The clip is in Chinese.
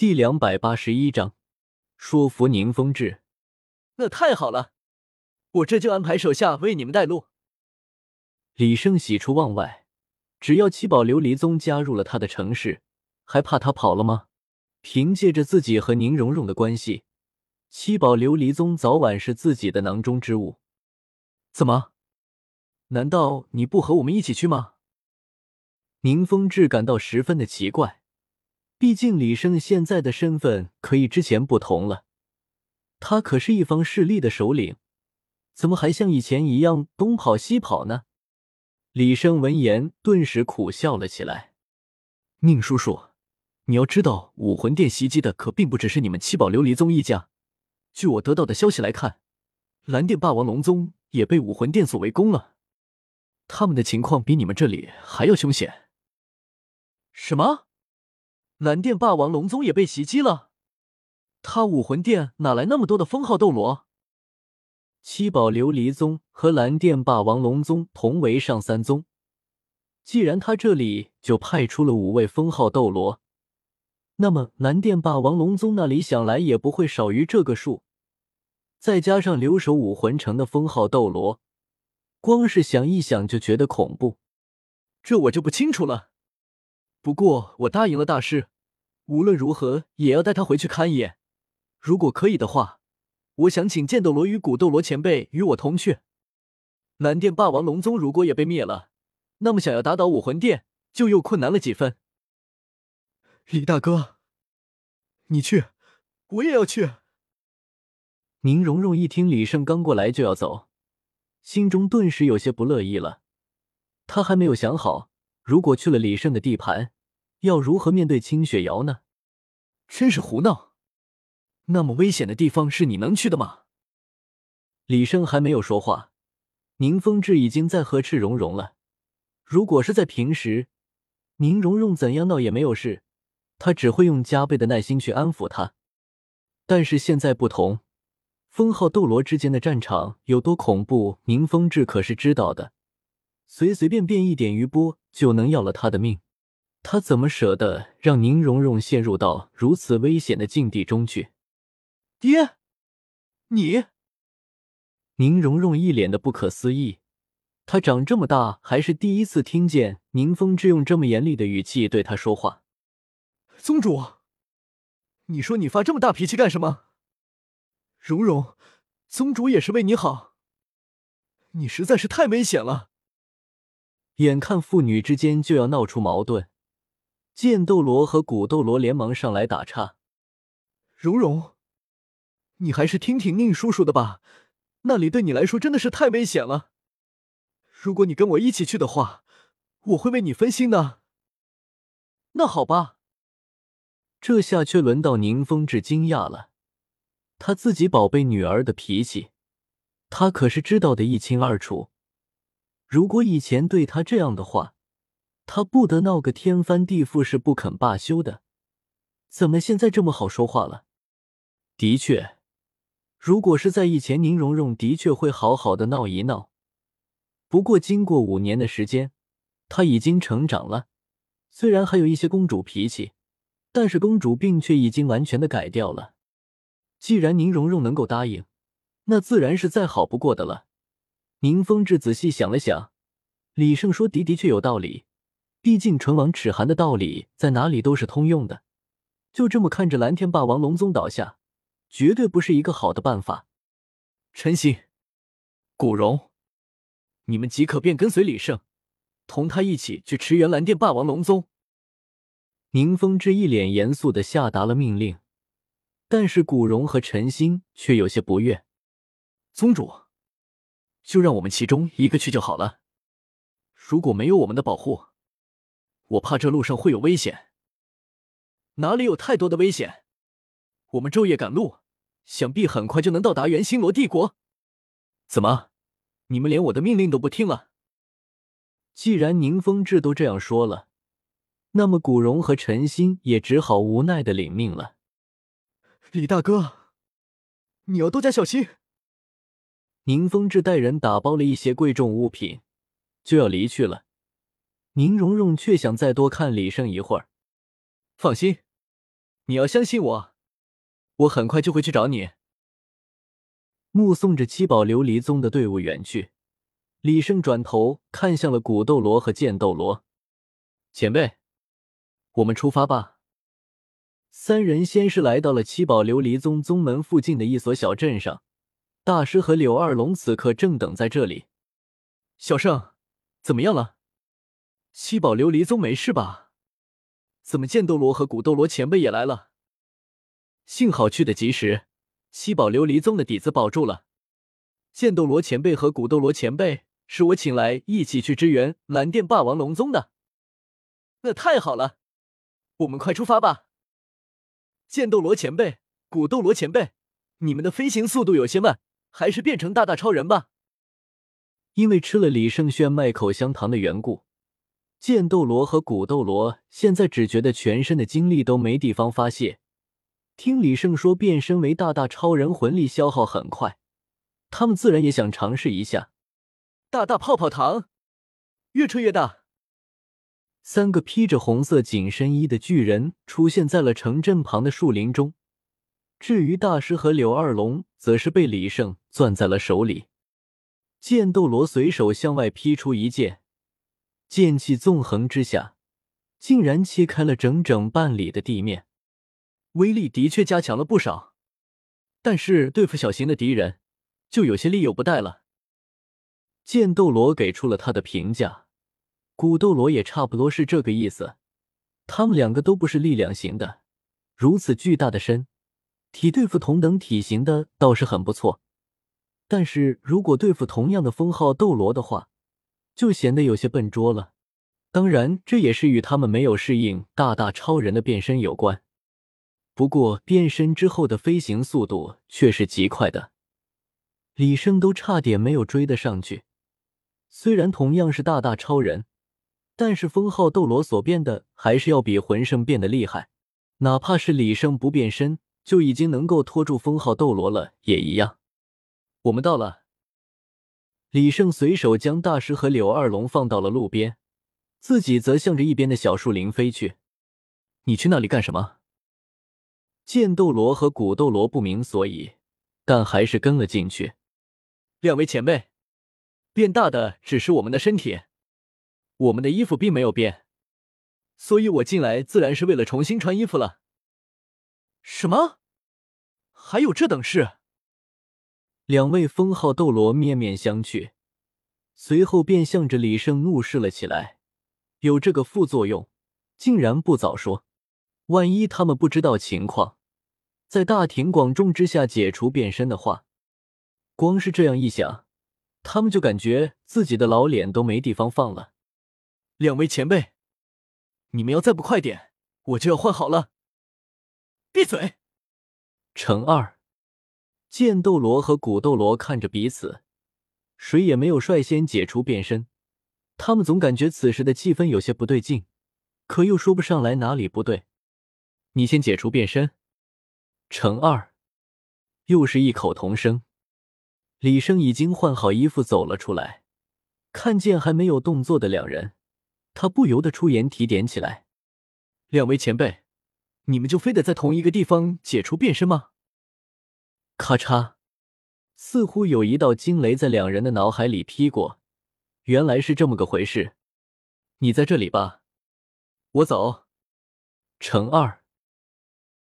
第两百八十一章说服宁风致。那太好了，我这就安排手下为你们带路。李胜喜出望外，只要七宝琉璃宗加入了他的城市，还怕他跑了吗？凭借着自己和宁荣荣的关系，七宝琉璃宗早晚是自己的囊中之物。怎么？难道你不和我们一起去吗？宁风致感到十分的奇怪。毕竟李胜现在的身份可以之前不同了，他可是一方势力的首领，怎么还像以前一样东跑西跑呢？李胜闻言顿时苦笑了起来。宁叔叔，你要知道，武魂殿袭击的可并不只是你们七宝琉璃宗一家。据我得到的消息来看，蓝电霸王龙宗也被武魂殿所围攻了，他们的情况比你们这里还要凶险。什么？蓝电霸王龙宗也被袭击了，他武魂殿哪来那么多的封号斗罗？七宝琉璃宗和蓝电霸王龙宗同为上三宗，既然他这里就派出了五位封号斗罗，那么蓝电霸王龙宗那里想来也不会少于这个数。再加上留守武魂城的封号斗罗，光是想一想就觉得恐怖。这我就不清楚了。不过我答应了大师，无论如何也要带他回去看一眼。如果可以的话，我想请剑斗罗与古斗罗前辈与我同去。蓝电霸王龙宗如果也被灭了，那么想要打倒武魂殿就又困难了几分。李大哥，你去，我也要去。宁荣荣一听李胜刚过来就要走，心中顿时有些不乐意了。他还没有想好。如果去了李胜的地盘，要如何面对清雪瑶呢？真是胡闹！那么危险的地方是你能去的吗？李胜还没有说话，宁风致已经在呵斥蓉蓉了。如果是在平时，宁荣荣怎样闹也没有事，他只会用加倍的耐心去安抚她。但是现在不同，封号斗罗之间的战场有多恐怖，宁风致可是知道的。随随便便一点余波就能要了他的命，他怎么舍得让宁荣荣陷入到如此危险的境地中去？爹，你……宁荣荣一脸的不可思议，他长这么大还是第一次听见宁风致用这么严厉的语气对他说话。宗主，你说你发这么大脾气干什么？荣荣，宗主也是为你好，你实在是太危险了。眼看父女之间就要闹出矛盾，剑斗罗和古斗罗连忙上来打岔：“蓉蓉，你还是听听宁叔叔的吧，那里对你来说真的是太危险了。如果你跟我一起去的话，我会为你分心的。”那好吧。这下却轮到宁风致惊讶了，他自己宝贝女儿的脾气，他可是知道的一清二楚。如果以前对他这样的话，他不得闹个天翻地覆是不肯罢休的。怎么现在这么好说话了？的确，如果是在以前，宁荣荣的确会好好的闹一闹。不过经过五年的时间，他已经成长了。虽然还有一些公主脾气，但是公主病却已经完全的改掉了。既然宁荣荣能够答应，那自然是再好不过的了。宁风致仔细想了想，李胜说的的确有道理。毕竟唇亡齿寒的道理在哪里都是通用的。就这么看着蓝天霸王龙宗倒下，绝对不是一个好的办法。陈心、古荣，你们即刻便跟随李胜，同他一起去驰援蓝电霸王龙宗。宁风致一脸严肃的下达了命令，但是古荣和陈心却有些不悦。宗主。就让我们其中一个去就好了。如果没有我们的保护，我怕这路上会有危险。哪里有太多的危险？我们昼夜赶路，想必很快就能到达元星罗帝国。怎么，你们连我的命令都不听了？既然宁风致都这样说了，那么古荣和陈心也只好无奈的领命了。李大哥，你要多加小心。宁风致带人打包了一些贵重物品，就要离去了。宁荣荣却想再多看李胜一会儿。放心，你要相信我，我很快就会去找你。目送着七宝琉璃宗的队伍远去，李胜转头看向了古斗罗和剑斗罗前辈，我们出发吧。三人先是来到了七宝琉璃宗宗门附近的一所小镇上，大师和柳二龙此刻正等在这里。小胜，怎么样了？七宝琉璃宗没事吧？怎么剑斗罗和古斗罗前辈也来了？幸好去的及时，七宝琉璃宗的底子保住了。剑斗罗前辈和古斗罗前辈是我请来一起去支援蓝电霸王龙宗的。那太好了，我们快出发吧。剑斗罗前辈，古斗罗前辈，你们的飞行速度有些慢，还是变成大大超人吧。因为吃了李胜炫麦口香糖的缘故，剑斗罗和古斗罗现在只觉得全身的精力都没地方发泄。听李胜说变身为大大超人，魂力消耗很快，他们自然也想尝试一下。大大泡泡糖，越吹越大。三个披着红色紧身衣的巨人出现在了城镇旁的树林中。至于大师和柳二龙，则是被李胜攥在了手里。剑斗罗随手向外劈出一剑，剑气纵横之下，竟然切开了整整半里的地面，威力的确加强了不少。但是对付小型的敌人，就有些力有不逮了。剑斗罗给出了他的评价。古斗罗也差不多是这个意思，他们两个都不是力量型的，如此巨大的身体对付同等体型的倒是很不错，但是如果对付同样的封号斗罗的话，就显得有些笨拙了。当然，这也是与他们没有适应大大超人的变身有关。不过变身之后的飞行速度却是极快的，李胜都差点没有追得上去。虽然同样是大大超人。但是封号斗罗所变的还是要比魂圣变得厉害，哪怕是李胜不变身就已经能够拖住封号斗罗了，也一样。我们到了。李胜随手将大师和柳二龙放到了路边，自己则向着一边的小树林飞去。你去那里干什么？剑斗罗和古斗罗不明所以，但还是跟了进去。两位前辈，变大的只是我们的身体。我们的衣服并没有变，所以我进来自然是为了重新穿衣服了。什么？还有这等事？两位封号斗罗面面相觑，随后便向着李胜怒视了起来。有这个副作用，竟然不早说！万一他们不知道情况，在大庭广众之下解除变身的话，光是这样一想，他们就感觉自己的老脸都没地方放了。两位前辈，你们要再不快点，我就要换好了。闭嘴！乘二，剑斗罗和古斗罗看着彼此，谁也没有率先解除变身。他们总感觉此时的气氛有些不对劲，可又说不上来哪里不对。你先解除变身。乘二，又是异口同声。李生已经换好衣服走了出来，看见还没有动作的两人。他不由得出言提点起来：“两位前辈，你们就非得在同一个地方解除变身吗？”咔嚓，似乎有一道惊雷在两人的脑海里劈过。原来是这么个回事。你在这里吧，我走。乘二。